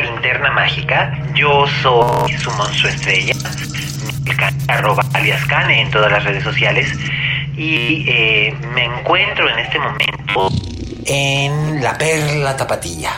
Linterna Mágica. Yo soy su monstruo estrella, arroba alias Cane en todas las redes sociales. Y eh, me encuentro en este momento en la Perla Tapatilla.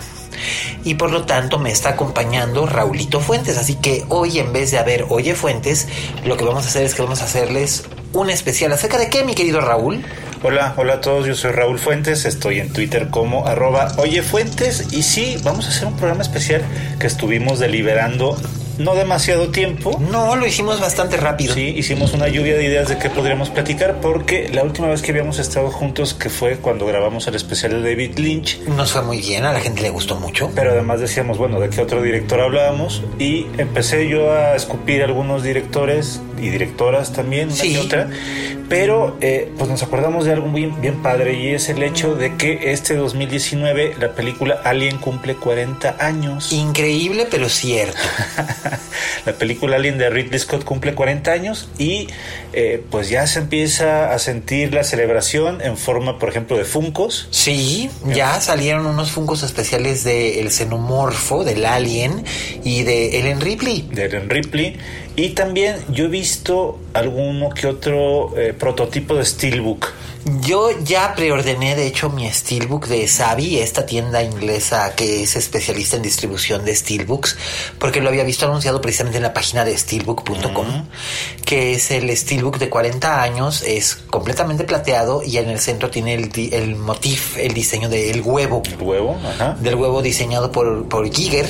Y por lo tanto me está acompañando Raulito Fuentes. Así que hoy en vez de haber Oye Fuentes, lo que vamos a hacer es que vamos a hacerles un especial. ¿Acerca de qué, mi querido Raúl? Hola, hola a todos, yo soy Raúl Fuentes, estoy en Twitter como arroba Oye Fuentes y sí, vamos a hacer un programa especial que estuvimos deliberando no demasiado tiempo. No, lo hicimos bastante rápido. Sí, hicimos una lluvia de ideas de qué podríamos platicar porque la última vez que habíamos estado juntos, que fue cuando grabamos el especial de David Lynch. Nos fue muy bien, a la gente le gustó mucho. Pero además decíamos, bueno, ¿de qué otro director hablábamos? Y empecé yo a escupir algunos directores y directoras también, una Sí. otra. Pero eh, pues nos acordamos de algo muy bien padre y es el hecho de que este 2019 la película Alien cumple 40 años. Increíble, pero cierto. la película Alien de Ridley Scott cumple 40 años y eh, pues ya se empieza a sentir la celebración en forma, por ejemplo, de Funcos. Sí, ya salieron unos fungos especiales de El Xenomorfo, del Alien y de Ellen Ripley. de Ellen Ripley. Y también yo he visto alguno que otro eh, prototipo de Steelbook. Yo ya preordené, de hecho, mi Steelbook de Savi, esta tienda inglesa que es especialista en distribución de Steelbooks, porque lo había visto anunciado precisamente en la página de steelbook.com, que es el Steelbook de 40 años, es completamente plateado y en el centro tiene el, el motif, el diseño del huevo. El huevo, ajá. del huevo diseñado por, por Giger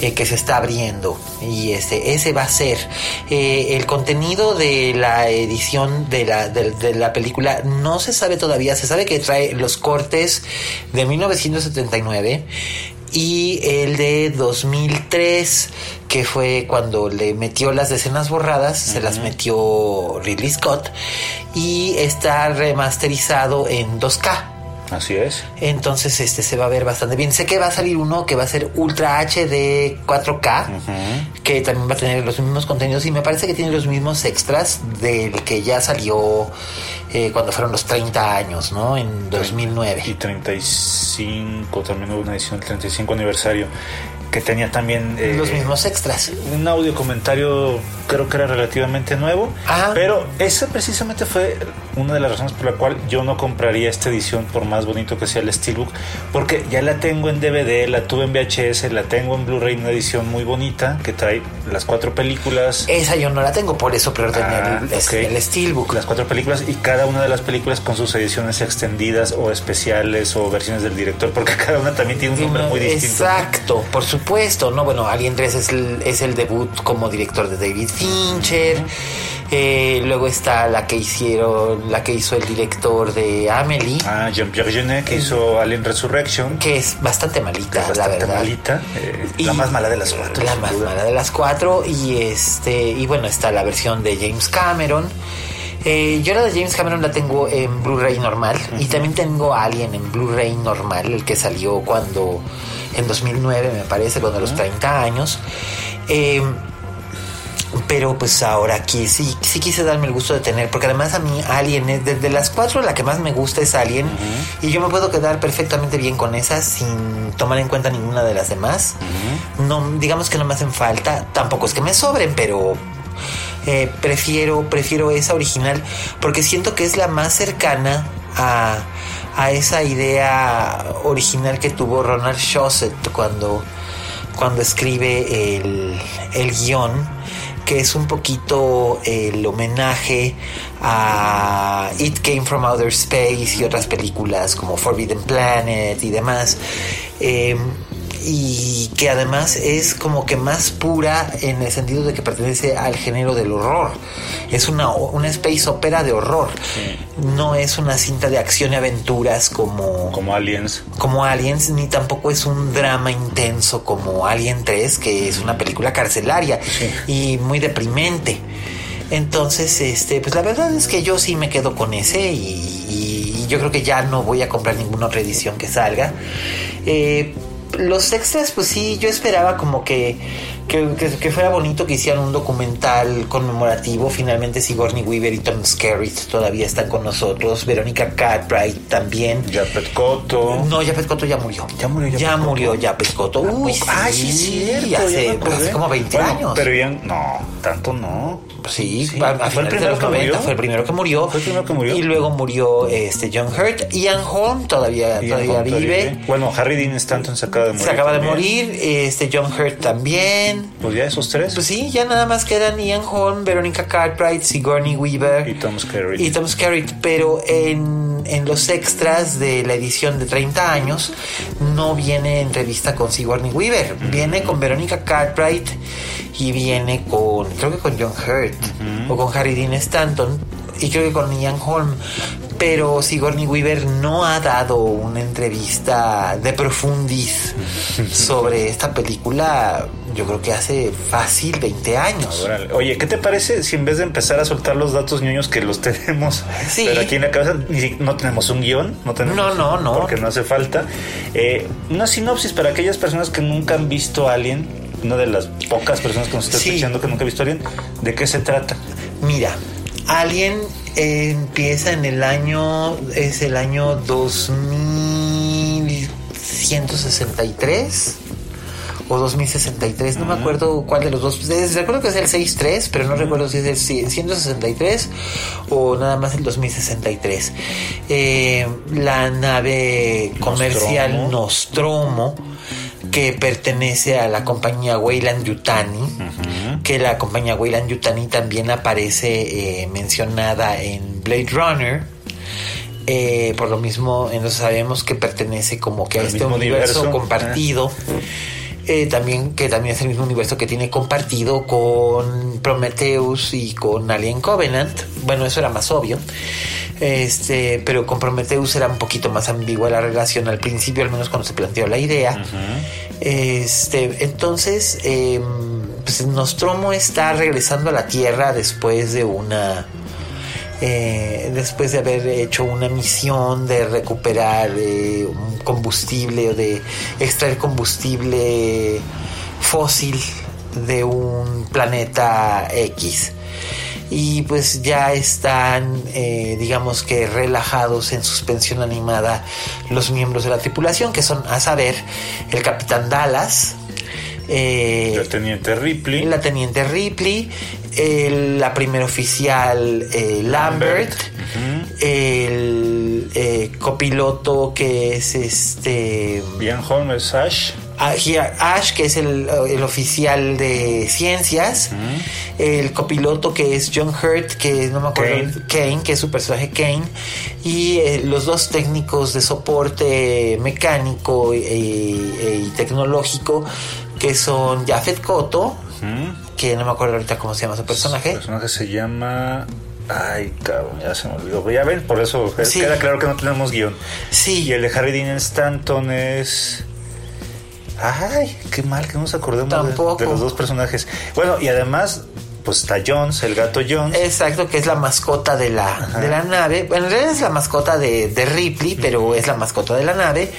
eh, que se está abriendo. Y ese, ese va a ser Eh, el contenido de la edición de la, de, de la película no se sabe todavía. Se sabe que trae los cortes de 1979 y el de 2003 que fue cuando le metió las escenas borradas se las metió Ridley Scott y está remasterizado en 2K Así es. entonces este se va a ver bastante bien. Sé que va a salir uno que va a ser Ultra HD 4K, que también va a tener los mismos contenidos y me parece que tiene los mismos extras del que ya salió eh, cuando fueron los 30 años, ¿no? En 2009. Y 35, también hubo una edición del 35 aniversario que tenía también eh, los mismos extras. un audio comentario creo que era relativamente nuevo Ajá. pero esa precisamente fue una de las razones por la cual yo no compraría esta edición por más bonito que sea el Steelbook porque ya la tengo en DVD la tuve en VHS la tengo en Blu-ray una edición muy bonita que trae las cuatro películas Esa yo no la tengo, por eso preordené Ah, el, ok. el Steelbook. las cuatro películas y cada una de las películas con sus ediciones extendidas o especiales o versiones del director porque cada una también tiene un nombre muy distinto. Exacto, por supuesto, ¿no? Bueno, Alien 3 es el, es el debut como director de David Fincher. Eh, luego está la que hicieron, la que hizo el director de Amelie, Ah, Jean-Pierre Jeunet que hizo Alien Resurrection que es bastante malita, la verdad. malita eh, Y- la más mala de las cuatro La más mala de las cuatro. Y este, y bueno, está la versión de James Cameron. Eh, yo la de James Cameron la tengo en Blu-ray normal. Y también tengo Alien en Blu-ray normal, el que salió cuando. En 2009, me parece, cuando a los 30 años. Eh, pero pues ahora aquí sí, sí quise darme el gusto de tener, porque además a mí Alien es de, de las cuatro la que más me gusta es Alien y yo me puedo quedar perfectamente bien con esa sin tomar en cuenta ninguna de las demás. No, digamos que no me hacen falta, tampoco es que me sobren, pero eh, prefiero, prefiero esa original porque siento que es la más cercana a, a esa idea original que tuvo Ronald Shosett cuando, cuando escribe el, el guion, que es un poquito el homenaje a It Came from Outer Space y otras películas como Forbidden Planet y demás. Eh, y que además es como que más pura en el sentido de que pertenece al género del horror. Es una, una space opera de horror. No es una cinta de acción y aventuras como... Como Aliens. Como Aliens, ni tampoco es un drama intenso como Alien 3, que es una película carcelaria y muy deprimente. Entonces, este, pues la verdad es que yo sí me quedo con ese y, y yo creo que ya no voy a comprar ninguna otra edición que salga. Eh, los extras, pues sí, yo esperaba como que, que, que, fuera bonito que hicieran un documental conmemorativo. Finalmente Sigourney Weaver y Tom Skerritt todavía están con nosotros. Verónica Cartwright también. Japet Cotto. No, Japet Cotto ya murió. Ya murió Ya murió Japet Cotto. Uy, Ay, sí, sí Hace, hace, como 20 bueno, años. Pero ya, no, tanto no. Sí, Sí, a, a ¿fue el de primero que 90 murió? fue el primero que murió. ¿Fue el primero que murió? Y luego murió este John Hurt. Ian Holm todavía, Y todavía en vive. Bueno, Harry Dean Stanton se acaba de morir. Se acaba de también. morir. Este John Hurt también. Pues ya esos tres. Pues sí, ya nada más quedan Ian Holm, Veronica Cartwright, Sigourney Weaver y Tom Skerritt. y Tom Skerritt, pero en, en los extras de la edición de 30 años no viene entrevista con Sigourney Weaver, viene con Veronica Cartwright y viene con, creo que con John Hurt o con Harry Dean Stanton y creo que con Ian Holm. Pero Sigourney Weaver no ha dado una entrevista de profundis sobre esta película, yo creo que hace fácil 20 años. Órale. Oye, ¿qué te parece si en vez de empezar a soltar los datos ñoños que los tenemos, Sí. pero aquí en la cabeza no tenemos un guion, no tenemos, No, no, no. porque no hace falta, eh, una sinopsis para aquellas personas que nunca han visto Alien, una de las pocas personas que nos está Sí. escuchando que nunca ha visto Alien, ¿de qué se trata? Mira, Alien eh, empieza en el año, es el año 2163 o 2063, no me acuerdo cuál de los dos. Recuerdo que es el 63, pero no recuerdo si es el 163 o nada más el 2063. Eh, la nave comercial Nostromo que pertenece a la compañía Weyland Yutani, que la compañía Weyland Yutani también aparece eh, mencionada en Blade Runner. Eh, por lo mismo, entonces sabemos que pertenece como que a este universo. compartido. Eh, también que también es el mismo universo que tiene compartido con Prometheus y con Alien Covenant. Bueno, eso era más obvio. Este, pero con Prometheus era un poquito más ambigua la relación al principio, al menos cuando se planteó la idea. Este, entonces, eh, pues Nostromo está regresando a la Tierra después de una eh, después de haber hecho una misión de recuperar eh, combustible o de extraer combustible fósil de un planeta X. Y pues ya están eh, digamos que relajados en suspensión animada los miembros de la tripulación que son a saber el capitán Dallas eh, El teniente Ripley. la teniente Ripley, el- la primer oficial eh, Lambert, el eh, copiloto que es este Ian Holmes, Ash. Ah, Ash, que es el, el oficial de ciencias, el copiloto que es John Hurt, que no me acuerdo, Kane. Kane, que es su personaje Kane, y eh, los dos técnicos de soporte mecánico y tecnológico, que son Jafet Koto, que no me acuerdo ahorita cómo se llama su El personaje. personaje se llama. Ay, cabrón, ya se me olvidó. Ya ven, por eso Sí. queda claro que no tenemos guion. Sí, Y el de Harry Dean Stanton es. Ay, qué mal que no nos acordemos de- de, los dos personajes. Bueno, y además, pues está Jones, el gato Jones. Exacto, que es la mascota de la, de la nave. Bueno, en realidad es la mascota de, de Ripley, pero es la mascota de la nave.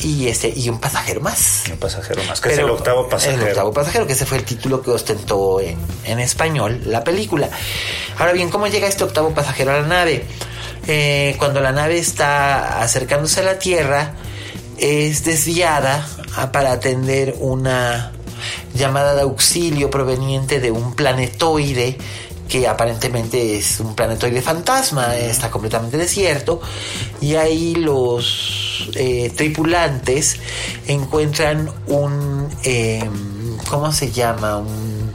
Y este, y un pasajero más. Un pasajero más, que es Pero- el octavo pasajero. El octavo pasajero, que ese fue el título que ostentó en, en español la película. Ahora bien, ¿cómo llega este octavo pasajero a la nave? Eh, cuando la nave está acercándose a la Tierra, es desviada ah, para atender una llamada de auxilio proveniente de un planetoide que aparentemente es un planetoide fantasma, está completamente desierto, y ahí los eh, tripulantes encuentran un, em, ¿cómo se llama? Un,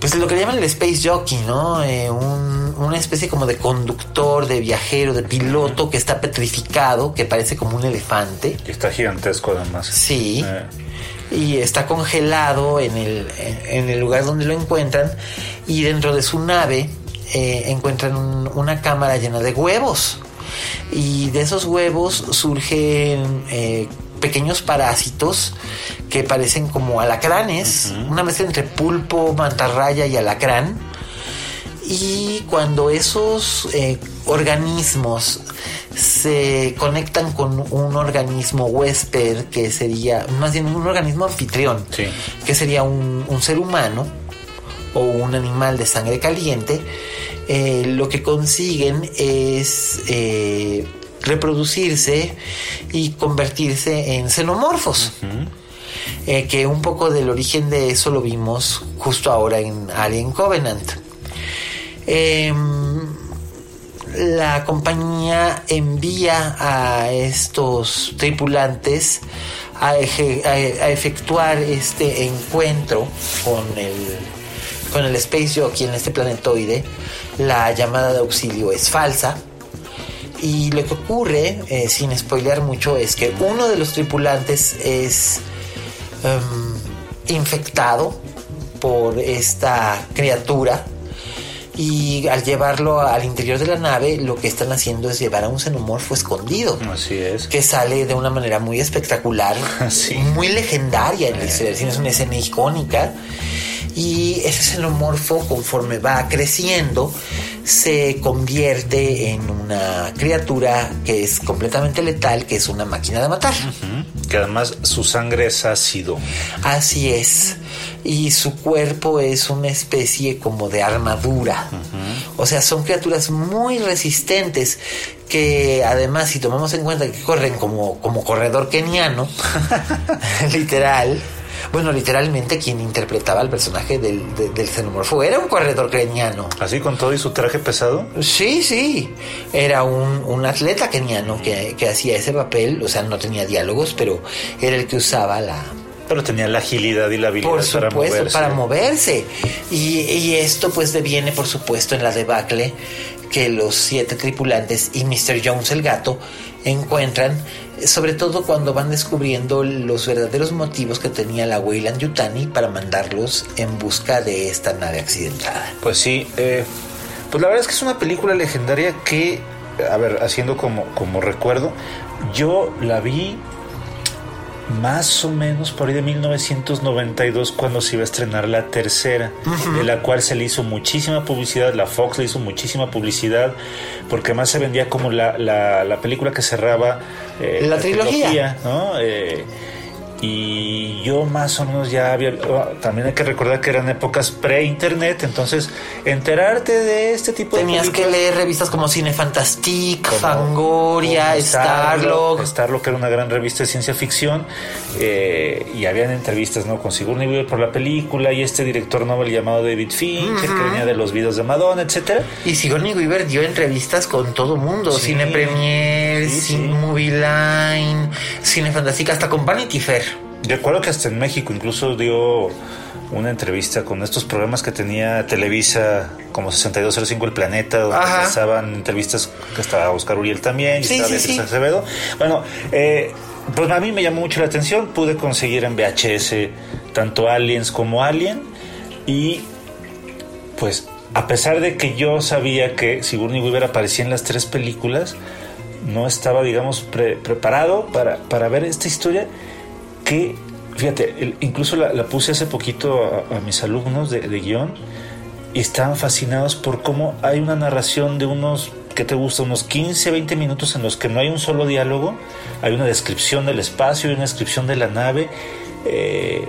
pues lo que llaman el space jockey, ¿no? Eh, una especie como de conductor, de viajero, de piloto que está petrificado, que parece como un elefante. Que está gigantesco además. Sí. Eh. Y está congelado en el, en el lugar donde lo encuentran. Y dentro de su nave eh, encuentran una cámara llena de huevos. Y de esos huevos surgen pequeños parásitos que parecen como alacranes, una mezcla entre pulpo, mantarraya y alacrán. Y cuando esos eh, organismos se conectan con un organismo huésped, que sería más bien un organismo anfitrión, que sería un, ser humano o un animal de sangre caliente, eh, lo que consiguen es eh, reproducirse y convertirse en xenomorfos. Eh, que un poco del origen de eso lo vimos justo ahora en Alien Covenant. Em, la compañía envía a estos tripulantes a, efectuar este encuentro con el, con el en este planetoide. La llamada de auxilio es falsa y lo que ocurre, eh, sin spoilear mucho, es que uno de los tripulantes es em, infectado por esta criatura y al llevarlo al interior de la nave lo que están haciendo es llevar a un xenomorfo escondido. Así es. Que sale de una manera muy espectacular, muy legendaria en el eh. es una escena icónica. Y ese xenomorfo, conforme va creciendo, se convierte en una criatura que es completamente letal, que es una máquina de matar. Que además su sangre es ácido. Así es. Y su cuerpo es una especie como de armadura. O sea, son criaturas muy resistentes que además si tomamos en cuenta que corren como, como corredor keniano, literal, bueno, literalmente quien interpretaba al personaje del, del xenomorfo era un corredor keniano. ¿Así con todo y su traje pesado? Sí, sí. Era un, un atleta keniano que, que hacía ese papel. O sea, no tenía diálogos, pero era el que usaba la, pero tenía la agilidad y la habilidad por supuesto, para moverse. para moverse. Y, y, esto pues deviene, por supuesto, en la debacle que los siete tripulantes y Mr. Jones el gato encuentran, sobre todo cuando van descubriendo los verdaderos motivos que tenía la Weyland Yutani para mandarlos en busca de esta nave accidentada. Pues sí, eh, pues la verdad es que es una película legendaria que, a ver, haciendo como, como recuerdo, yo la vi más o menos por ahí de 1992 cuando se iba a estrenar la tercera, de la cual se le hizo muchísima publicidad, la Fox le hizo muchísima publicidad, porque más se vendía como la, la, película que cerraba eh, la, trilogía, ¿no? Eh, y yo más o menos ya había, oh, también hay que recordar que eran épocas pre-internet, entonces enterarte de este tipo Tenías de... Tenías que leer revistas como Cine Fantastique, Fangoria, Starlog. Starlog era una gran revista de ciencia ficción eh, y habían entrevistas ¿no? con Sigourney Weaver por la película y este director novel llamado David Fincher que venía de los videos de Madonna, etcétera. Y Sigourney Weaver dio entrevistas con todo mundo, Cine Premier, Cine Movie Line, Cine Fantastique, hasta con Vanity Fair. Recuerdo que hasta en México incluso dio una entrevista con estos programas que tenía Televisa como 6205 El Planeta, donde estaban entrevistas que estaba Oscar Uriel también, y estaba Beatriz Acevedo. Bueno, eh, pues a mí me llamó mucho la atención, pude conseguir en VHS tanto Aliens como Alien. Y pues a pesar de que yo sabía que Sigourney Weaver aparecía en las tres películas, no estaba digamos preparado para, para ver esta historia que, fíjate, incluso la, puse hace poquito a, mis alumnos de, guion y estaban fascinados por cómo hay una narración de unos, ¿qué te gusta? Unos 15, 20 minutos en los que no hay un solo diálogo, hay una descripción del espacio, hay una descripción de la nave. Eh,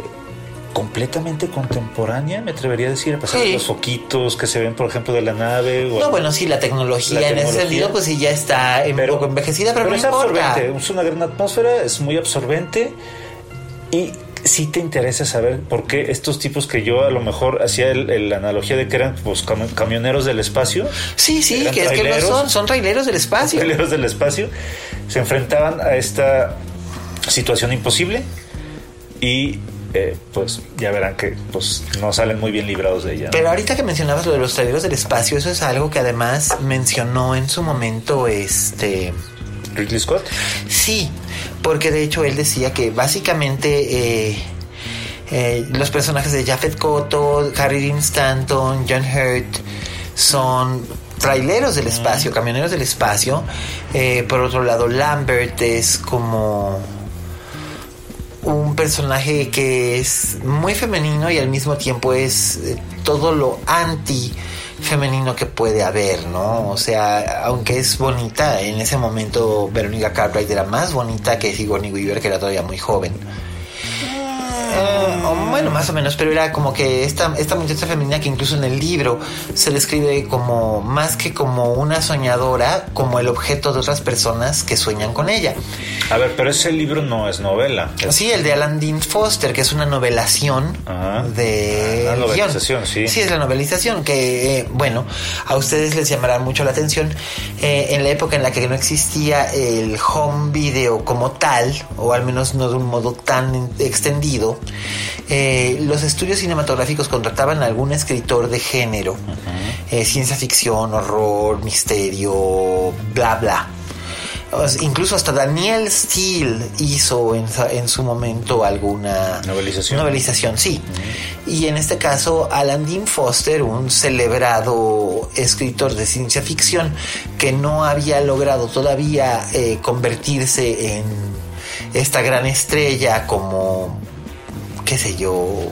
completamente contemporánea, me atrevería a decir, a pasar de los foquitos que se ven, por ejemplo, de la nave. no, bueno, sí, la tecnología, en ese sentido, pues sí ya está un poco envejecida, pero, no es importa. absorbente, es una gran atmósfera, es muy absorbente y sí te interesa saber por qué estos tipos que yo a lo mejor hacía la analogía de que eran pues, camioneros del espacio. Sí, sí, que es que no son, son traileros del espacio. Traileros del espacio. Se enfrentaban a esta situación imposible y eh, pues ya verán que pues no salen muy bien librados de ella. Pero ahorita que mencionabas lo de los traileros del espacio, eso es algo que además mencionó en su momento este... Ridley Scott. Sí, porque de hecho él decía que básicamente eh, eh, los personajes de Japheth Koto, Harry Dean Stanton, John Hurt son traileros del espacio, camioneros del espacio. por otro lado, Lambert es como un personaje que es muy femenino y al mismo tiempo es eh, todo lo anti femenino que puede haber, ¿no? O sea, aunque es bonita, en ese momento Verónica Cartwright era más bonita que Sigourney Weaver, que era todavía muy joven. Bueno, más o menos, pero era como que esta, esta muchacha femenina que incluso en el libro se describe como más que como una soñadora, como el objeto de otras personas que sueñan con ella. A ver, pero ese libro no es novela. Sí, el de Alan Dean Foster, que es una novelación de... La novelización, sí. Sí, es la novelización, que, eh, bueno, a ustedes les llamará mucho la atención. Eh, en la época en la que no existía el home video como tal, o al menos no de un modo tan extendido, eh, los estudios cinematográficos contrataban a algún escritor de género, eh, ciencia ficción, horror, misterio, bla, bla. incluso hasta Daniel Steele hizo en, su momento alguna novelización. Novelización, sí. Y en este caso, Alan Dean Foster, un celebrado escritor de ciencia ficción que no había logrado todavía eh, convertirse en esta gran estrella como qué sé yo,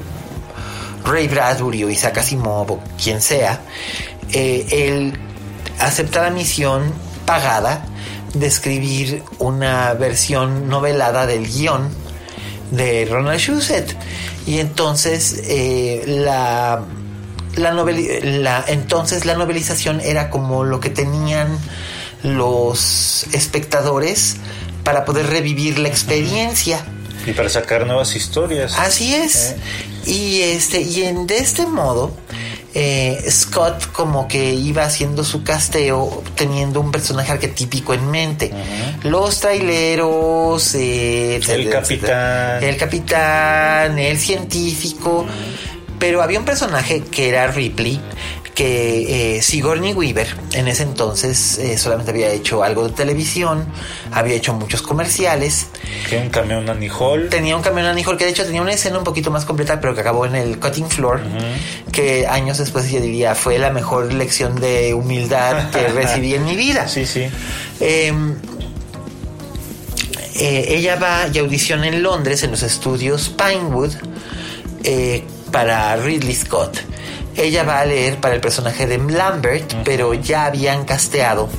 Ray Bradbury o Isaac Asimov o quien sea, eh, él acepta la misión pagada de escribir una versión novelada del guion de Ronald Shusett. Y entonces eh, la, la, entonces la novelización era como lo que tenían los espectadores para poder revivir la experiencia. Y para sacar nuevas historias. Así es. Eh. Y este, y en, de este modo, eh, Scott como que iba haciendo su casteo teniendo un personaje arquetípico en mente. Los traileros, eh, el capitán. El capitán, el científico. Pero había un personaje que era Ripley, que eh, Sigourney Weaver en ese entonces eh, solamente había hecho algo de televisión, había hecho muchos comerciales. Tenía un camión Anijol. Tenía un camión Anijol que de hecho tenía una escena un poquito más completa, pero que acabó en el cutting floor, que años después ella diría fue la mejor lección de humildad que recibí en mi vida. Sí, sí. Em, eh, ella va y audiciona en Londres en los estudios Pinewood para Ridley Scott ella va a leer para el personaje de Lambert, pero ya habían casteado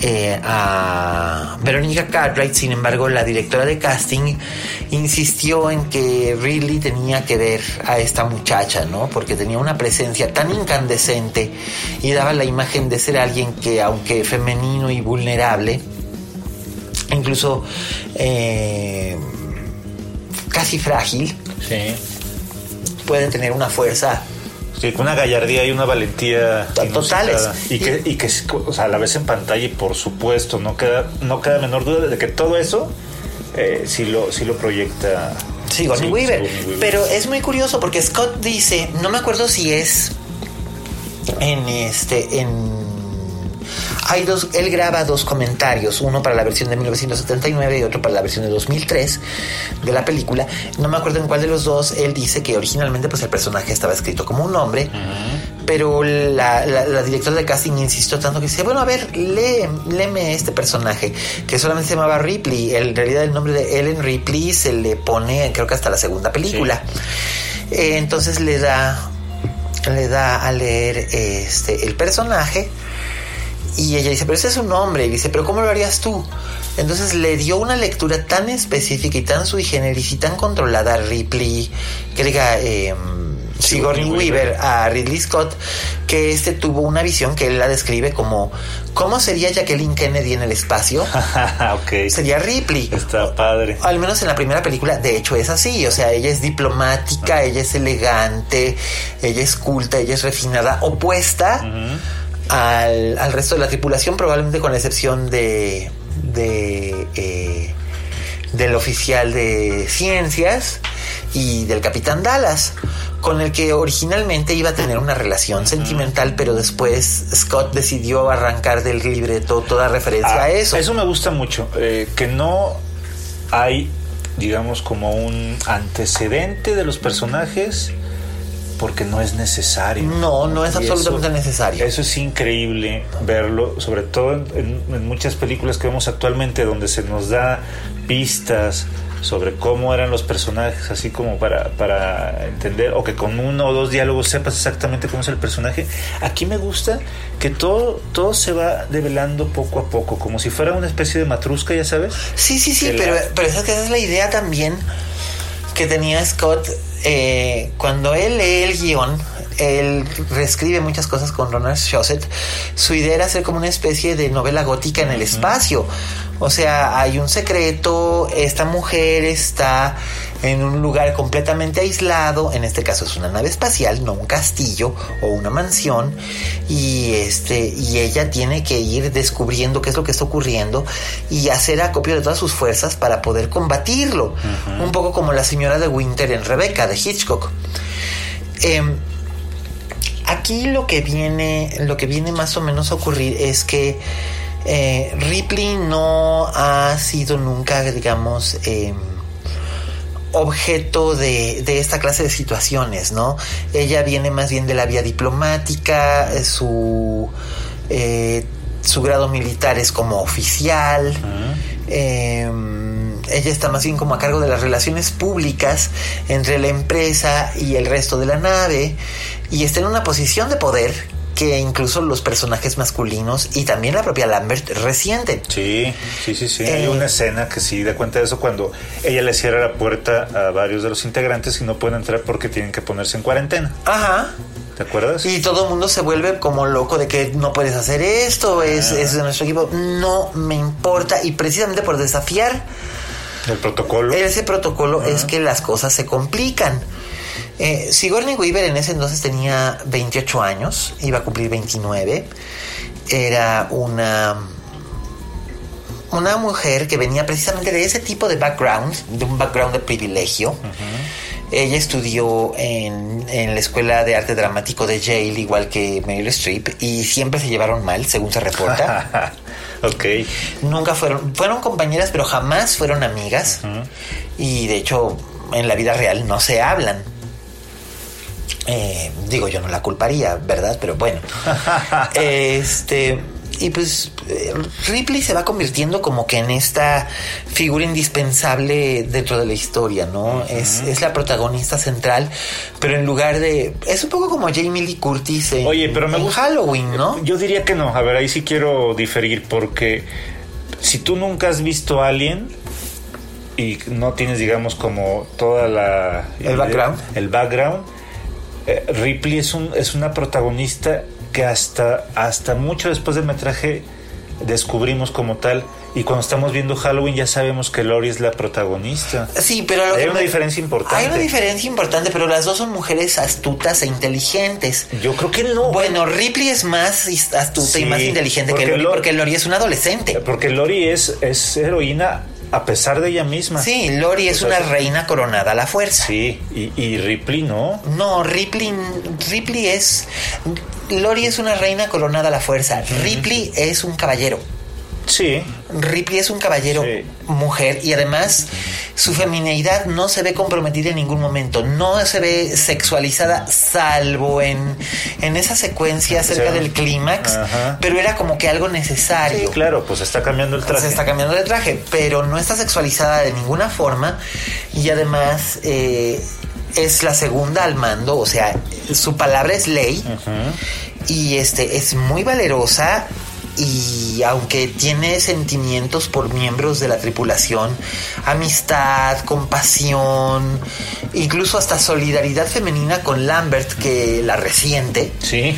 eh, a Verónica Cartwright, sin embargo la directora de casting insistió en que Ridley tenía que ver a esta muchacha, ¿no? Porque tenía una presencia tan incandescente y daba la imagen de ser alguien que, aunque femenino y vulnerable, incluso eh, casi frágil, puede tener una fuerza Sí, una gallardía y una valentía totales. Y que, y que o sea, a la vez en pantalla y por supuesto, no queda, no queda menor duda de que todo eso eh, sí, lo, sí lo proyecta. Sí, Weaver. Pero es muy curioso porque Scott dice, no me acuerdo si es en este, en hay dos, él graba dos comentarios, uno para la versión de 1979 y otro para la versión de 2003 de la película. No me acuerdo en cuál de los dos él dice que originalmente pues el personaje estaba escrito como un hombre, pero la, directora de casting insistió tanto que dice, bueno, a ver, lee, léeme este personaje, que solamente se llamaba Ripley. En realidad el nombre de Ellen Ripley se le pone, creo que hasta la segunda película. Eh, entonces le da le da a leer este el personaje y ella dice, pero ese es un hombre. Y dice, pero ¿cómo lo harías tú? Entonces le dio una lectura tan específica y tan sui generis y tan controlada a Ripley, que diga, em, Sigourney Weaver a Ridley Scott, que este tuvo una visión que él la describe como ¿cómo sería Jacqueline Kennedy en el espacio? ok. Sería Ripley. Está padre. Al menos en la primera película, de hecho es así, o sea, ella es diplomática, ella es elegante, ella es culta, ella es refinada, opuesta al, al, resto de la tripulación, probablemente con la excepción de, de eh, del oficial de ciencias y del capitán Dallas, con el que originalmente iba a tener una relación sentimental, pero después Scott decidió arrancar del libreto toda referencia Ah, a eso. Eso me gusta mucho, eh, que no hay, digamos, como un antecedente de los personajes porque no es necesario. No, no es Y absolutamente eso- necesario. Eso es increíble verlo, sobre todo en, en- en muchas películas que vemos actualmente donde se nos da pistas sobre cómo eran los personajes, así como para, para entender, o que con uno o dos diálogos sepas exactamente cómo es el personaje. Aquí me gusta que todo, todo se va develando poco a poco, como si fuera una especie de matrusca, ya sabes. Sí, sí, sí, la- pero, pero esa, esa es la idea también que tenía Scott eh, cuando él lee el guion. Él reescribe muchas cosas con Ronald Shosett. Su idea era hacer como una especie de novela gótica en el espacio. O sea, hay un secreto, esta mujer está en un lugar completamente aislado, en este caso es una nave espacial, no un castillo o una mansión, y este y ella tiene que ir descubriendo qué es lo que está ocurriendo y hacer acopio de todas sus fuerzas para poder combatirlo, un poco como la señora de Winter en Rebecca de Hitchcock. Em, aquí lo que viene, lo que viene más o menos a ocurrir es que eh, Ripley no ha sido nunca, digamos, em, objeto de, de esta clase de situaciones, ¿no? Ella viene más bien de la vía diplomática, eh, su, eh, su grado militar es como oficial, eh, ella está más bien como a cargo de las relaciones públicas entre la empresa y el resto de la nave y está en una posición de poder que incluso los personajes masculinos y también la propia Lambert resienten. Sí, sí, sí, sí. Eh. Hay una escena que sí da cuenta de eso cuando ella le cierra la puerta a varios de los integrantes y no pueden entrar porque tienen que ponerse en cuarentena. Ajá. ¿Te acuerdas? Y todo el mundo se vuelve como loco de que no puedes hacer esto, es, es de nuestro equipo. No me importa. Y precisamente por desafiar El protocolo. ese protocolo es que las cosas se complican. Eh, Sigourney Weaver en ese entonces tenía 28 años, iba a cumplir 29. Era una una mujer que venía precisamente de ese tipo de background, de un background de privilegio. Ella estudió en, en la Escuela de Arte Dramático de Yale, igual que Meryl Streep, y siempre se llevaron mal, según se reporta. ok. Nunca fueron, fueron compañeras, pero jamás fueron amigas. Y de hecho, en la vida real no se hablan. Eh, digo, yo no la culparía, ¿verdad? Pero bueno. este. Y pues eh, Ripley se va convirtiendo como que en esta figura indispensable dentro de la historia, ¿no? es, es la protagonista central, pero en lugar de... Es un poco como Jamie Lee Curtis en, Oye, pero me en gusta. Halloween, ¿no? Yo diría que no. A ver, ahí sí quiero diferir porque si tú nunca has visto Alien y no tienes, digamos, como toda la. El background. El background. Eh, Ripley es, un, es una protagonista que hasta, hasta mucho después del metraje descubrimos como tal. Y cuando estamos viendo Halloween ya sabemos que Lori es la protagonista. Sí, pero Hay una me- diferencia importante. Hay una diferencia importante, pero las dos son mujeres astutas e inteligentes. Yo creo que no. Bueno, Ripley es más astuta y más inteligente que Lori Lo- porque Lori es una adolescente. Porque Lori es, es heroína a pesar de ella misma. Sí, Lori es O sea, una reina coronada a la fuerza. Sí, y, y Ripley no. No, Ripley, Ripley es. Lori es una reina coronada a la fuerza. Ripley es un caballero. Sí. Ripley es un caballero Sí. mujer y además su femineidad no se ve comprometida en ningún momento, no se ve sexualizada salvo en, en esa secuencia cerca Sí. del clímax, pero era como que algo necesario. Sí, claro, pues está cambiando el traje. Se está cambiando de traje, pero no está sexualizada de ninguna forma y además eh, es la segunda al mando, o sea, su palabra es ley y este es muy valerosa y aunque tiene sentimientos por miembros de la tripulación, amistad, compasión, incluso hasta solidaridad femenina con Lambert que la resiente. Sí.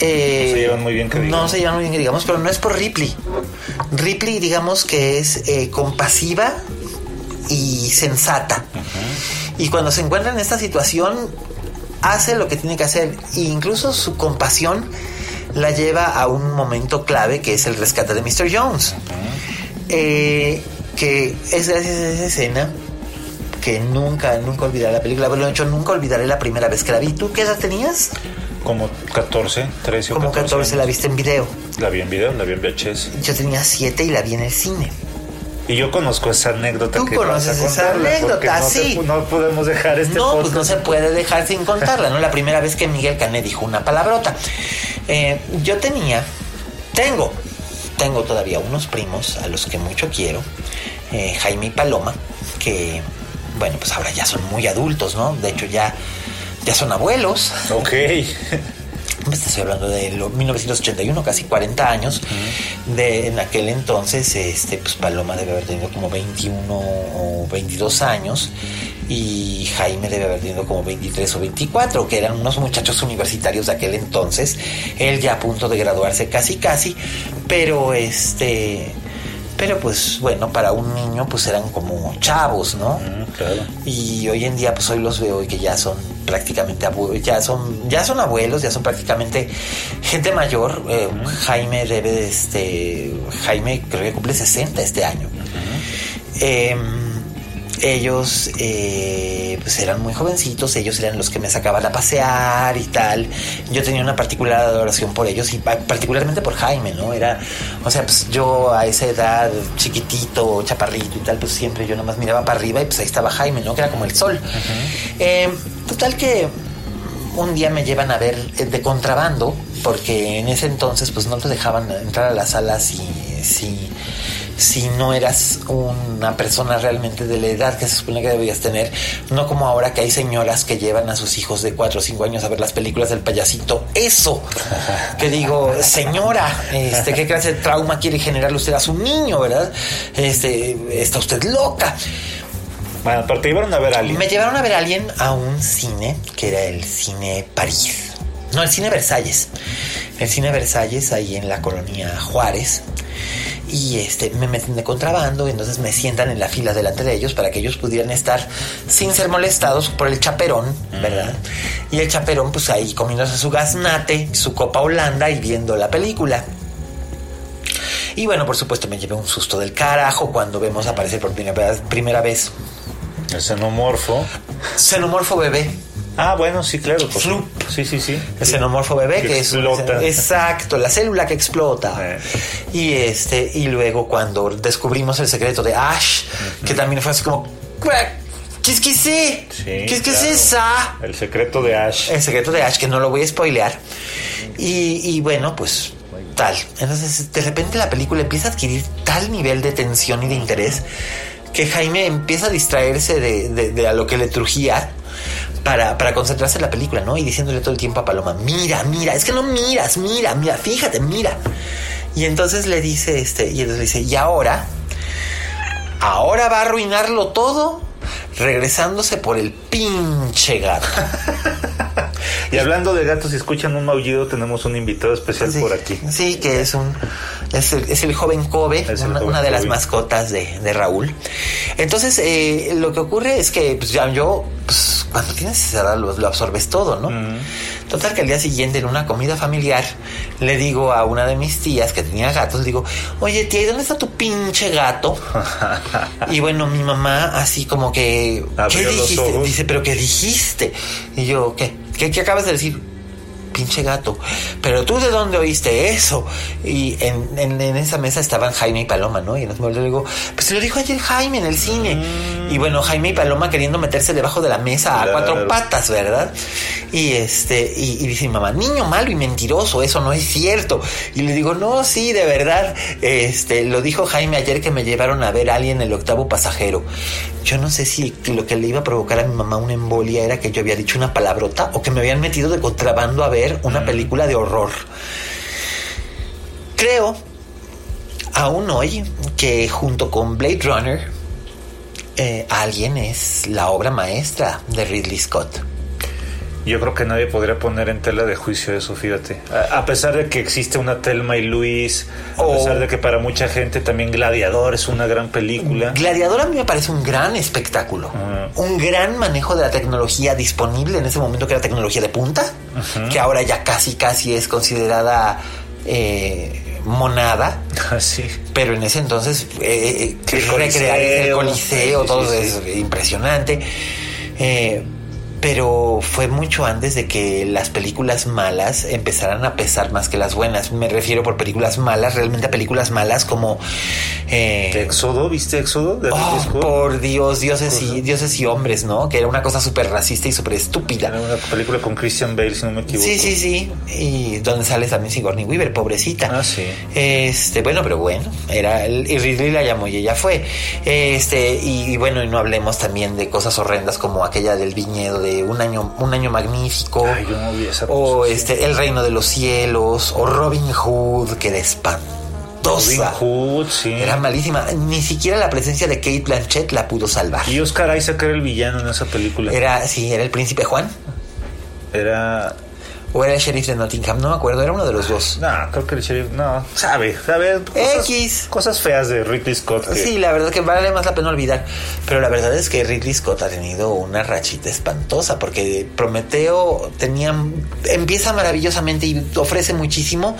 Eh, no se llevan muy bien que digamos. No se llevan muy bien que digamos, pero no es por Ripley. Ripley, digamos que es eh, compasiva y sensata. Y cuando se encuentra en esta situación, hace lo que tiene que hacer. E incluso su compasión la lleva a un momento clave que es el rescate de Mr. Jones. Eh, que es gracias a esa escena que nunca, nunca olvidaré la película. Bueno, de hecho, nunca olvidaré la primera vez que la vi. ¿Tú qué edad tenías? Como 14, 13 o Como 14. 14 la viste en video. La vi en video, la vi en VHS. Yo tenía 7 y la vi en el cine. Y yo conozco esa anécdota Tú que vas a conoces esa anécdota, no te- sí. no podemos dejar este no, pues no se puede dejar sin contarla, ¿no? La primera vez que Miguel Cané dijo una palabrota. Eh, yo tenía, tengo, tengo todavía unos primos a los que mucho quiero, eh, Jaime y Paloma, que, bueno, pues ahora ya son muy adultos, ¿no? De hecho, ya, ya son abuelos. Ok. Me estoy hablando de lo- 1981, casi 40 años. De en aquel entonces, este, pues Paloma debe haber tenido como 21 o 22 años y Jaime debe haber tenido como 23 o 24, que eran unos muchachos universitarios de aquel entonces. Él ya a punto de graduarse casi casi, pero este pero pues bueno, para un niño pues eran como chavos, ¿no? Claro. Y hoy en día, pues hoy los veo y que ya son prácticamente abuelos, ya son, ya son abuelos, ya son prácticamente gente mayor. Eh, Jaime debe de este, Jaime creo que cumple 60 este año. Eh, ellos eh, pues eran muy jovencitos, ellos eran los que me sacaban a pasear y tal. Yo tenía una particular adoración por ellos y pa- particularmente por Jaime, ¿no? Era, o sea, pues yo a esa edad, chiquitito, chaparrito y tal, pues siempre yo nomás miraba para arriba y pues ahí estaba Jaime, ¿no? Que era como el sol. Eh, total que un día me llevan a ver eh, de contrabando, porque en ese entonces pues no te dejaban entrar a la sala si, si, si no eras una persona realmente de la edad que se supone que debías tener, no como ahora que hay señoras que llevan a sus hijos de 4 o 5 años a ver las películas del payasito. Eso, que digo, señora, este, ¿qué clase de trauma quiere generarle usted a su niño, verdad? Este, está usted loca. Bueno, pero te llevaron a ver a alguien. Me llevaron a ver a alguien a un cine, que era el cine París. No, el cine Versalles. El cine Versalles, ahí en la colonia Juárez. Y este, me meten de contrabando, y entonces me sientan en la fila delante de ellos para que ellos pudieran estar sin ser molestados por el chaperón, ¿verdad? Y el chaperón, pues ahí comiéndose su gaznate, su copa holanda y viendo la película. Y bueno, por supuesto, me llevé un susto del carajo cuando vemos aparecer por primera vez, primera vez El xenomorfo. Xenomorfo bebé. Ah, bueno, sí, claro. pues, Flup. sí, sí, sí. El xenomorfo bebé, Que que, es un- explota. exacto, la célula que explota. Eh. Y este, y luego cuando descubrimos el secreto de Ash, que también fue así como ¿Qué es que sé? Sí, ¿Qué es que claro. es esa? El secreto de Ash. El secreto de Ash, que no lo voy a spoilear. Y, y bueno, pues tal. Entonces, de repente la película empieza a adquirir tal nivel de tensión y de interés que Jaime empieza a distraerse de, de- de a lo que le trujía para, para concentrarse en la película, ¿no? Y diciéndole todo el tiempo a Paloma, mira, mira, es que no miras, mira, mira, fíjate, mira. Y entonces le dice, este, y entonces dice, y ahora, ahora va a arruinarlo todo regresándose por el pinche gato. Y hablando de gatos, si escuchan un maullido, tenemos un invitado especial Sí, por aquí. Sí, que es un es el, es el joven Kobe, Es el una, joven una de las mascotas de, de Raúl. Entonces, eh, lo que ocurre es que pues, ya yo, pues, cuando tienes esa edad, lo, lo absorbes todo, ¿no? Total que al día siguiente, en una comida familiar, le digo a una de mis tías que tenía gatos, le digo, oye tía, ¿y dónde está tu pinche gato? y bueno, mi mamá así como que, ¿qué Abrió los dijiste? Dice, ¿pero qué dijiste? Y yo, ¿qué? ¿Qué, acabas de decir? Pinche gato. Pero tú de dónde oíste eso? Y en, en, en esa mesa estaban Jaime y Paloma, ¿no? Y yo le digo, pues se lo dijo ayer Jaime en el cine. Y bueno, Jaime y Paloma queriendo meterse debajo de la mesa a cuatro patas, ¿verdad? Y este, y, y dice mi mamá, niño malo y mentiroso, eso no es cierto. Y le digo, no, sí, de verdad. Este, lo dijo Jaime ayer que me llevaron a ver a alguien en el octavo pasajero. Yo no sé si lo que le iba a provocar a mi mamá una embolia era que yo había dicho una palabrota o que me habían metido de contrabando a ver una película de horror. Creo aún hoy que junto con Blade Runner, eh, Alien es la obra maestra de Ridley Scott. Yo creo que nadie podría poner en tela de juicio eso, fíjate. A, a pesar de que existe una Telma y Luis, a Oh. pesar de que para mucha gente también Gladiador es una gran película. Gladiador a mí me parece un gran espectáculo, un gran manejo de la tecnología disponible en ese momento que era tecnología de punta, que ahora ya casi casi es considerada eh, monada, Así. pero en ese entonces eh, El recrear el Coliseo. Sí, todo sí, es impresionante. Eh, pero fue mucho antes de que las películas malas empezaran a pesar más que las buenas. Me refiero por películas malas, realmente a películas malas como eh, Éxodo, ¿viste Éxodo? De Oh, por Dios, dioses y, dioses y hombres, ¿no? Que era una cosa súper racista y súper Era estúpida. una película con Christian Bale, si no me equivoco. Sí, sí, sí. Y donde sale también Sigourney Weaver, pobrecita. Ah, sí. Este, bueno, pero bueno, era el, y Ridley la llamó y ella fue. Este, y, y bueno, y no hablemos también de cosas horrendas como aquella del viñedo de un año, un año magnífico. Ay, yo no vi esa o este, El Reino de los Cielos, o Robin Hood, que era Robin espantosa. Hood, sí. Era malísima. Ni siquiera la presencia de Kate Blanchett la pudo salvar. Y Oscar Isaac era el villano en esa película. Era, sí, era el príncipe Juan. Era. O era el sheriff de Nottingham, no me acuerdo, era uno de los dos. No, creo que el sheriff. No, sabe, sabe. Cosas, X. Cosas feas de Ridley Scott. que- Sí, la verdad que vale más la pena olvidar. Pero la verdad es que Ridley Scott ha tenido una rachita espantosa porque Prometeo tenía empieza maravillosamente y ofrece muchísimo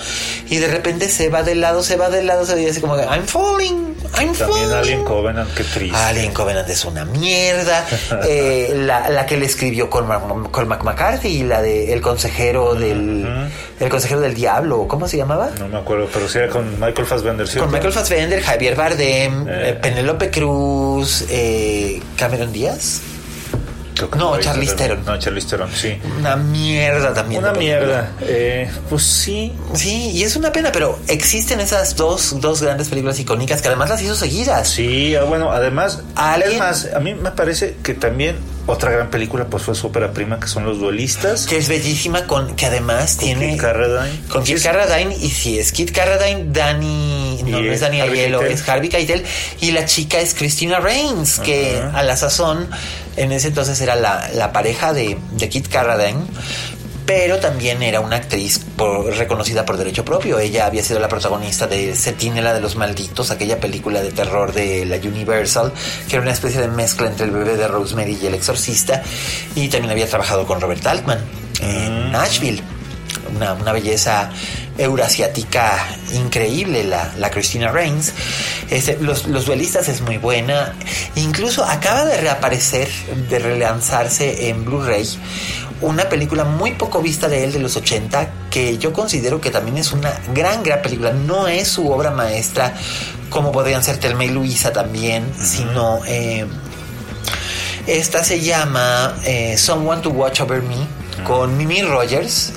y de repente se va de lado, se va de lado, se ve así como I'm falling, I'm También falling. Alien Covenant, qué triste. Alien Covenant es una mierda. Eh, la, la que le escribió Cormac, Cormac McCarthy, la de El consejero del El consejero del diablo, ¿cómo se llamaba? No me acuerdo, pero sí era con Michael Fassbender. Con Michael Fassbender, Javier Bardem, Eh. eh, Penélope Cruz, eh, Cameron Díaz. No, Charlize. Theron. No, Charlize Theron, sí. Una mierda también. Una mierda. Eh, pues sí. Sí, y es una pena, pero existen esas dos, dos grandes películas icónicas que además las hizo seguidas. Sí, ah, bueno, además, Alien. es más, a mí me parece que también otra gran película pues fue su ópera prima, que son Los Duelistas. Que es bellísima, con que además tiene. Kit Carradine. Con Kit Carradine, y si es Kit Carradine, Danny. No, no es Harvey Aiello, es Harvey Keitel. Y la chica es Christina Reigns, que a la sazón, en ese entonces era la, la pareja de, de Kit Carradine. Pero también era una actriz por- reconocida por derecho propio. Ella había sido la protagonista de Cetinela de los Malditos, aquella película de terror de la Universal, que era una especie de mezcla entre el bebé de Rosemary y el exorcista. Y también había trabajado con Robert Altman en Nashville una, una belleza eurasiática increíble, la, la Christina Reigns. Este, los, los duelistas es muy buena. Incluso acaba de reaparecer, de relanzarse en Blu-ray, una película muy poco vista de él de los 80, que yo considero que también es una gran, gran película. No es su obra maestra, como podrían ser Telma y Luisa también, sino... eh, esta se llama eh, Someone to Watch Over Me con Mimi Rogers,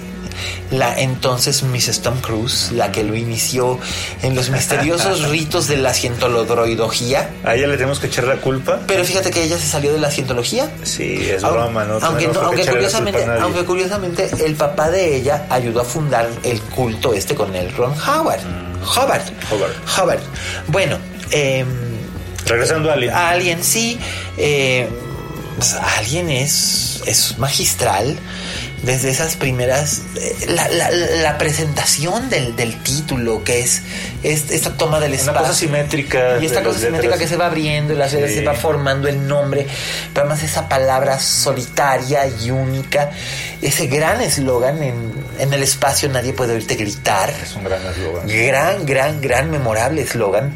la entonces Miss Tom Cruise, la que lo inició en los misteriosos ritos de la cientolodroidología. A ella le tenemos que echar la culpa. Pero fíjate que ella se salió de la cientología. Sí, es broma, ¿no? Aunque, No aunque, curiosamente, a aunque curiosamente el papá de ella ayudó a fundar el culto este con el Ron Howard. Howard. Howard. Howard. Bueno, em, Regresando a Alien. Alien, sí. eh, pues, Alien es, es magistral. Desde esas primeras. eh, la, la- la presentación del, del título, que es, es esta toma del Una espacio. cosa simétrica. Y esta cosa simétrica letras. que se va abriendo y las Sí. se va formando el nombre. Pero además esa palabra solitaria y única. Ese gran eslogan en, en el espacio nadie puede oírte gritar. Es un gran eslogan. Gran, gran, gran, memorable eslogan.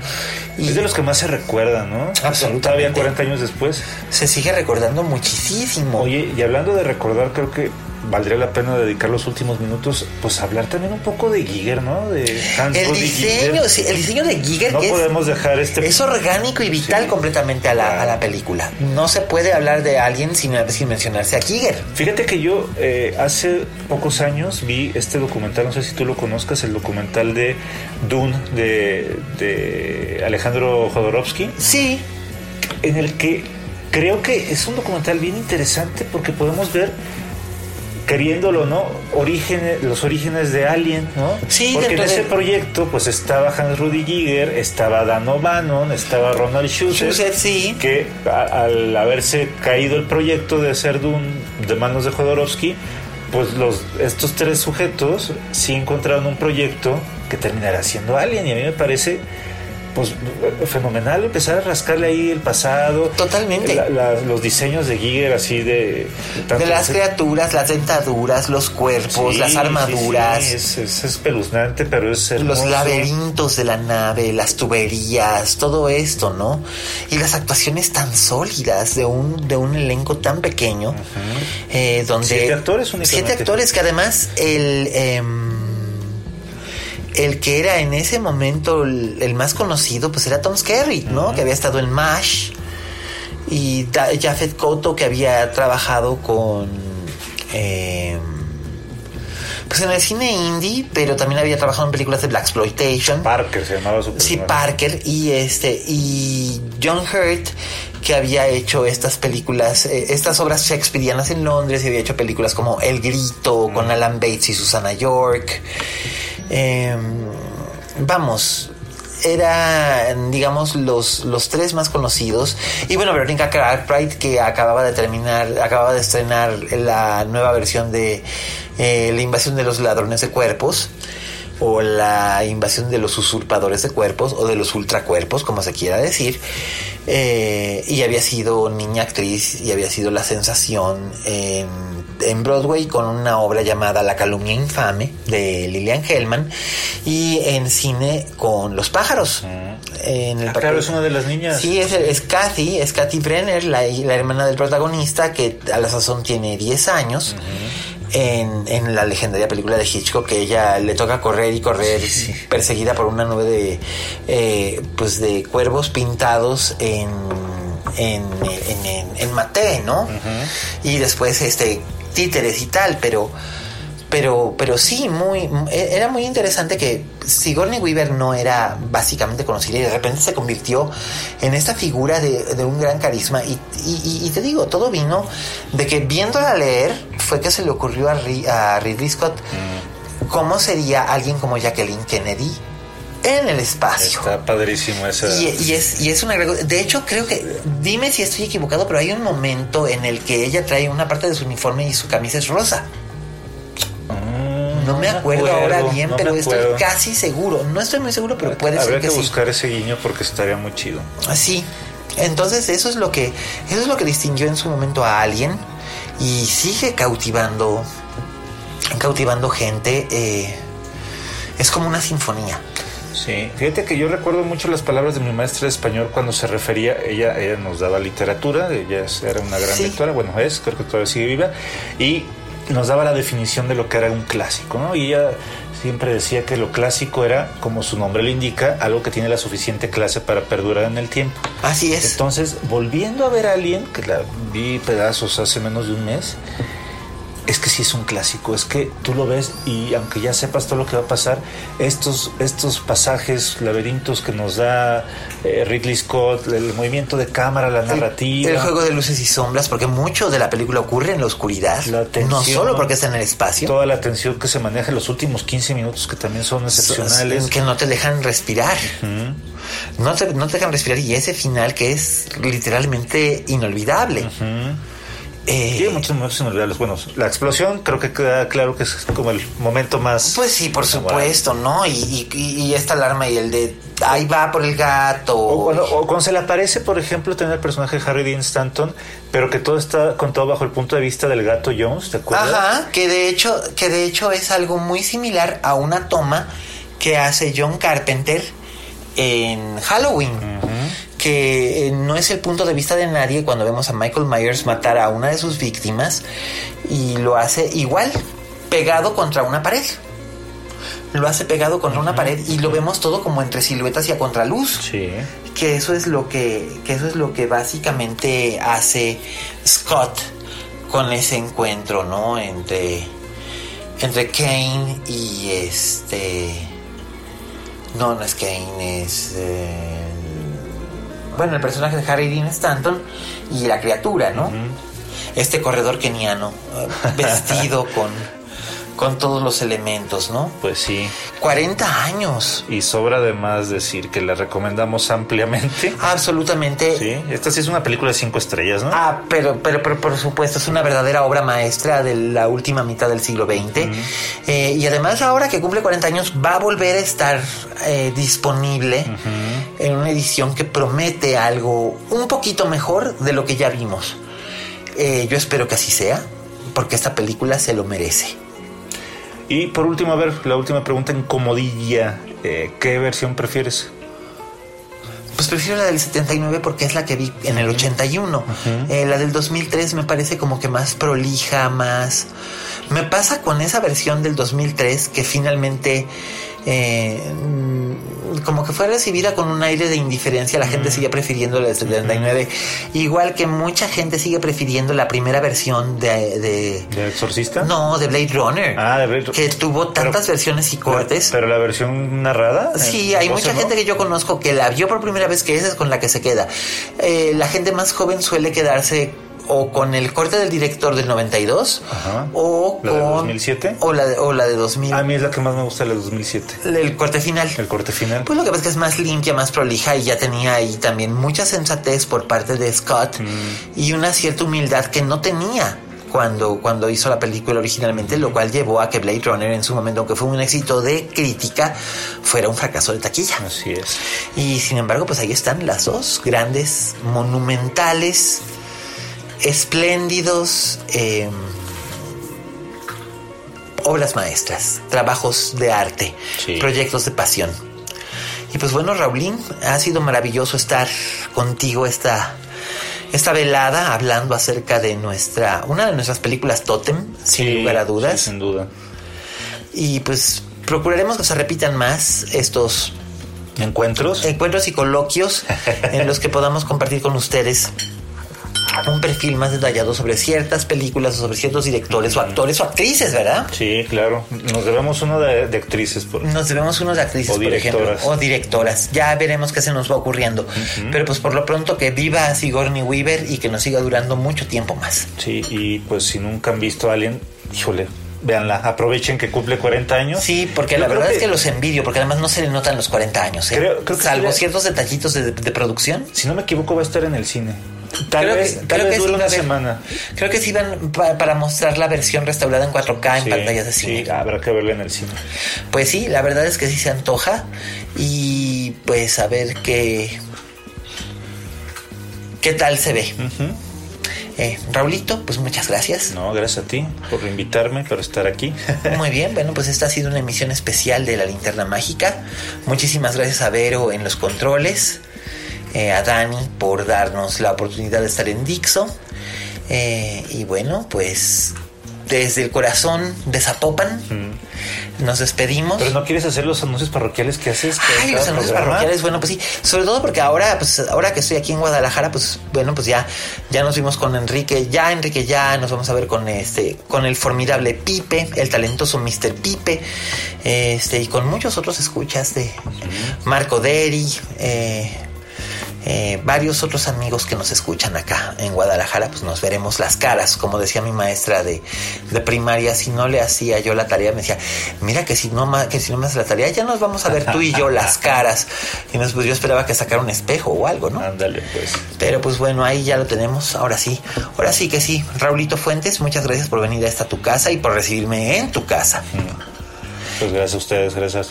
Y Es de los que más se recuerdan, ¿no? Absolutamente. Todavía 40 años después. se sigue recordando muchísimo. Oye, y hablando de recordar, creo que valdría la pena dedicar los últimos minutos, pues a hablar también un poco de Giger, ¿no? De Hans el diseño, sí, el diseño de Giger No que es- podemos dejar este. es, orgánico y vital Sí. completamente a la, a la película. No se puede hablar de alguien sin, sin mencionarse a Giger. Fíjate que yo eh, hace pocos años vi este documental, no sé si tú lo conozcas, el documental de Dune de, de Alejandro Jodorowsky, Sí, en el que creo que es un documental bien interesante porque podemos ver queriéndolo, ¿no? Orígenes, los orígenes de Alien, ¿no? Sí, Porque en ese de- proyecto, pues estaba Hans Rudy Giger, estaba Dan O'Bannon, estaba Ronald Schuster, sí. que a- al haberse caído el proyecto de hacer Dune de manos de Jodorowsky, pues los, estos tres sujetos sí encontraron un proyecto que terminará siendo Alien y a mí me parece pues fenomenal empezar a rascarle ahí el pasado Totalmente. la- la- los diseños de Giger así de De las criaturas, las dentaduras, los cuerpos, Sí, las armaduras. sí, es, es espeluznante pero es Los laberintos de la nave, las tuberías, todo esto, ¿no? Y las actuaciones tan sólidas de un, de un elenco tan pequeño, eh, donde... Siete actores únicamente. Siete actores que además el... em, el que era en ese momento el, el más conocido, pues era Tom Skerritt, ¿no? Que había estado en MASH. Y Jafet Koto, que había trabajado con... em, pues en el cine indie, pero también había trabajado en películas de Black Exploitation. Parker se llamaba su Sí. Parker y este y John Hurt que había hecho estas películas, eh, estas obras shakespearianas en Londres y había hecho películas como El Grito con Alan Bates y Susana York. Eh, vamos, eran, digamos, los, los tres más conocidos. Y bueno, Veronica Cartwright, que acababa de terminar, acababa de estrenar la nueva versión de eh, La invasión de los ladrones de cuerpos. O la invasión de los usurpadores de cuerpos, o de los ultracuerpos, como se quiera decir. Eh, y había sido niña actriz y había sido la sensación en, en Broadway con una obra llamada La calumnia infame de Lillian Hellman y en cine con Los pájaros. En el Ah, claro, es una de las niñas. Sí, es, es Kathy, es Kathy Brenner, la, la hermana del protagonista, que a la sazón tiene 10 años. En, en la legendaria película de Hitchcock, que ella le toca correr y correr, perseguida por una nube de, eh, pues de cuervos pintados en, en, en, en, en maté, ¿no? Y después este títeres y tal, pero pero pero sí muy era muy interesante que Sigourney Weaver no era básicamente conocida y de repente se convirtió en esta figura de, de un gran carisma y, y- y te digo todo vino de que viéndola leer fue que se le ocurrió a, Ri- a Ridley Scott cómo sería alguien como Jacqueline Kennedy en el espacio Está padrísimo esa. y, y es, y es una De hecho, creo que. Dime si estoy equivocado, pero hay un momento en el que ella trae una parte de su uniforme y su camisa es rosa. No me acuerdo, ahora bien, no pero estoy casi seguro. No estoy muy seguro, pero puede Habría ser que, que sí. buscar ese guiño porque estaría muy chido. Así. Entonces, eso es lo que. Eso es lo que distinguió en su momento a alguien. Y sigue cautivando. Cautivando gente. eh, es como una sinfonía. Sí, fíjate que yo recuerdo mucho las palabras de mi maestra de español cuando se refería, ella, ella nos daba literatura, ella era una gran Sí. lectora, bueno es, creo que todavía sigue viva, y nos daba la definición de lo que era un clásico, ¿no? Y ella siempre decía que lo clásico era, como su nombre lo indica, algo que tiene la suficiente clase para perdurar en el tiempo. Así es. Entonces, volviendo a ver a Alien, que la vi pedazos hace menos de un mes, es que sí es un clásico, es que tú lo ves y aunque ya sepas todo lo que va a pasar, estos, estos pasajes, laberintos que nos da eh, Ridley Scott, el movimiento de cámara, la narrativa. El juego de luces y sombras, porque mucho de la película ocurre en la oscuridad. La no tensión. solo porque está en el espacio. Toda la atención que se maneja en los últimos 15 minutos, que también son excepcionales. Que no te dejan respirar. no, te, no te dejan respirar. Y ese final que es literalmente inolvidable. Eh, Tiene muchos momentos inolvidables. Bueno, la explosión creo que queda claro que es como el momento más. Pues sí, por supuesto, ¿no? Y, y- y- y esta alarma y el de ahí va por el gato. O, cuando se le aparece, por ejemplo, tener el personaje de Harry Dean Stanton, pero que todo está contado bajo el punto de vista del gato Jones, ¿te acuerdas? Ajá, que de hecho, que de hecho es algo muy similar a una toma que hace John Carpenter en Halloween. Que eh, no es el punto de vista de nadie cuando vemos a Michael Myers matar a una de sus víctimas y lo hace igual, pegado contra una pared. Lo hace pegado contra una pared y lo vemos todo como entre siluetas y a contraluz Sí. que eso es lo que, que eso es lo que básicamente hace Scott con ese encuentro, ¿no? Entre entre Kane y este no, no es Kane, es eh, bueno, el personaje de Harry Dean Stanton y la criatura, ¿no? este corredor keniano eh, vestido con con todos los elementos, ¿no? Pues sí. 40 años. Y sobra además decir que la recomendamos ampliamente. Absolutamente. Sí, esta sí es una película de cinco estrellas, ¿no? Ah, pero, pero, pero por supuesto es una verdadera obra maestra de la última mitad del siglo XX. Eh, y además ahora que cumple 40 años va a volver a estar eh, disponible en una edición que promete algo un poquito mejor de lo que ya vimos. Eh, yo espero que así sea, porque esta película se lo merece. Y por último, a ver, la última pregunta en comodilla. Eh, ¿Qué versión prefieres? Pues prefiero la del 79 porque es la que vi en el 81. Eh, la del 2003 me parece como que más prolija, más... Me pasa con esa versión del 2003 que finalmente eh, como que fue recibida con un aire de indiferencia, la gente sigue prefiriendo la del 79, igual que mucha gente sigue prefiriendo la primera versión de... ¿De, ¿De Exorcista? No, de Blade Runner. Ah, de Blade Que tuvo tantas versiones y cortes. Pero, la versión narrada. Sí, hay mucha gente que yo conozco que la vio por primera vez, que esa es con la que se queda. Eh, la gente más joven suele quedarse o con el corte del director del 92 Ajá. o ¿La con de 2007? o la de, o la de 2000 A mí es la que más me gusta, la de 2007. el corte final El corte final. pues lo que pasa es que es más limpia, más prolija y ya tenía ahí también mucha sensatez por parte de Scott Mm. y una cierta humildad que no tenía cuando, cuando hizo la película originalmente, lo cual llevó a que Blade Runner en su momento, aunque fue un éxito de crítica, fuera un fracaso de taquilla. Así es. Y sin embargo, pues ahí están las dos grandes, monumentales, espléndidos eh, obras maestras, trabajos de arte, Sí. proyectos de pasión. Y pues bueno, Raulín, ha sido maravilloso estar contigo esta, esta velada hablando acerca de nuestra, una de nuestras películas Totem, sin Sí, lugar a dudas. sí, sin duda. Y pues procuraremos que se repitan más estos ¿Encuentros? encuentros y coloquios en los que podamos compartir con ustedes un perfil más detallado sobre ciertas películas o sobre ciertos directores o actores o actrices, ¿verdad? Sí, claro. Nos debemos uno de, de actrices. Por... Nos debemos unos de actrices, O por ejemplo, o directoras. Ya veremos qué se nos va ocurriendo. Pero pues por lo pronto que viva Sigourney Weaver y que nos siga durando mucho tiempo más. Sí, y pues si nunca han visto a alguien, híjole, véanla. Aprovechen que cumple 40 años. Sí, porque Yo la verdad es que los envidio, porque además no se le notan los 40 años, ¿eh? Creo- creo que Salvo ciertos detallitos de, de producción. Si no me equivoco, va a estar en el cine. Tal Creo vez, que- tal creo vez que una semana. Creo que sí van pa- para mostrar la versión restaurada en 4K en Sí, pantallas de cine. sí, habrá que verla en el cine. Pues sí, la verdad es que sí se antoja. Y pues a ver qué. ¿Qué tal se ve? Eh, Raulito, pues muchas gracias. No, gracias a ti por invitarme, por estar aquí. Muy bien, bueno, pues esta ha sido una emisión especial de la linterna mágica. Muchísimas gracias a Vero en los controles, eh, a Dani por darnos la oportunidad de estar en Dixo. Eh, y bueno, pues desde el corazón de Zapopan nos despedimos. Pero no quieres hacer los anuncios parroquiales que haces. Ay, los anuncios programa? parroquiales, bueno, pues sí, sobre todo porque ahora, pues ahora que estoy aquí en Guadalajara, pues bueno, pues ya, ya nos vimos con Enrique, ya Enrique ya, nos vamos a ver con este, con el formidable Pipe, el talentoso Mr. Pipe, este, y con muchos otros escuchas de Marco Deri, eh, eh, varios otros amigos que nos escuchan acá en Guadalajara, pues nos veremos las caras, como decía mi maestra de, de primaria, si no le hacía yo la tarea, me decía, mira que si no que si no me haces la tarea, ya nos vamos a ver tú y yo las caras. Y nos, pues yo esperaba que sacara un espejo o algo, ¿no? Ándale, pues. Pero pues bueno, ahí ya lo tenemos, ahora sí, ahora sí que sí. Raulito Fuentes, muchas gracias por venir a esta tu casa y por recibirme en tu casa. Pues gracias a ustedes, gracias.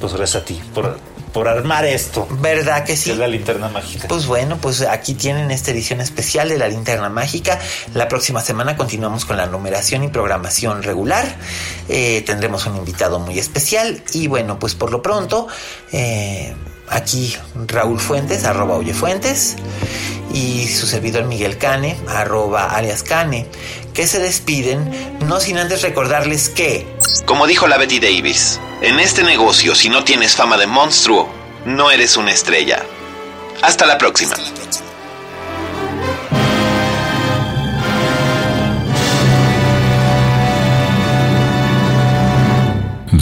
Pues gracias a ti por, por armar esto. ¿Verdad que Que sí? es la linterna mágica. Pues bueno, pues aquí tienen esta edición especial de la linterna mágica. La próxima semana continuamos con la numeración y programación regular. Eh, tendremos un invitado muy especial. Y bueno, pues por lo pronto, eh, aquí Raúl Fuentes, arroba Oye Fuentes. Y su servidor Miguel Cane, arroba alias Cane, que se despiden, no sin antes recordarles que... Como dijo la Betty Davis, en este negocio si no tienes fama de monstruo, no eres una estrella. Hasta la próxima.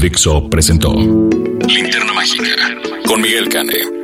Dixo presentó Linterna Mágica con Miguel Cane.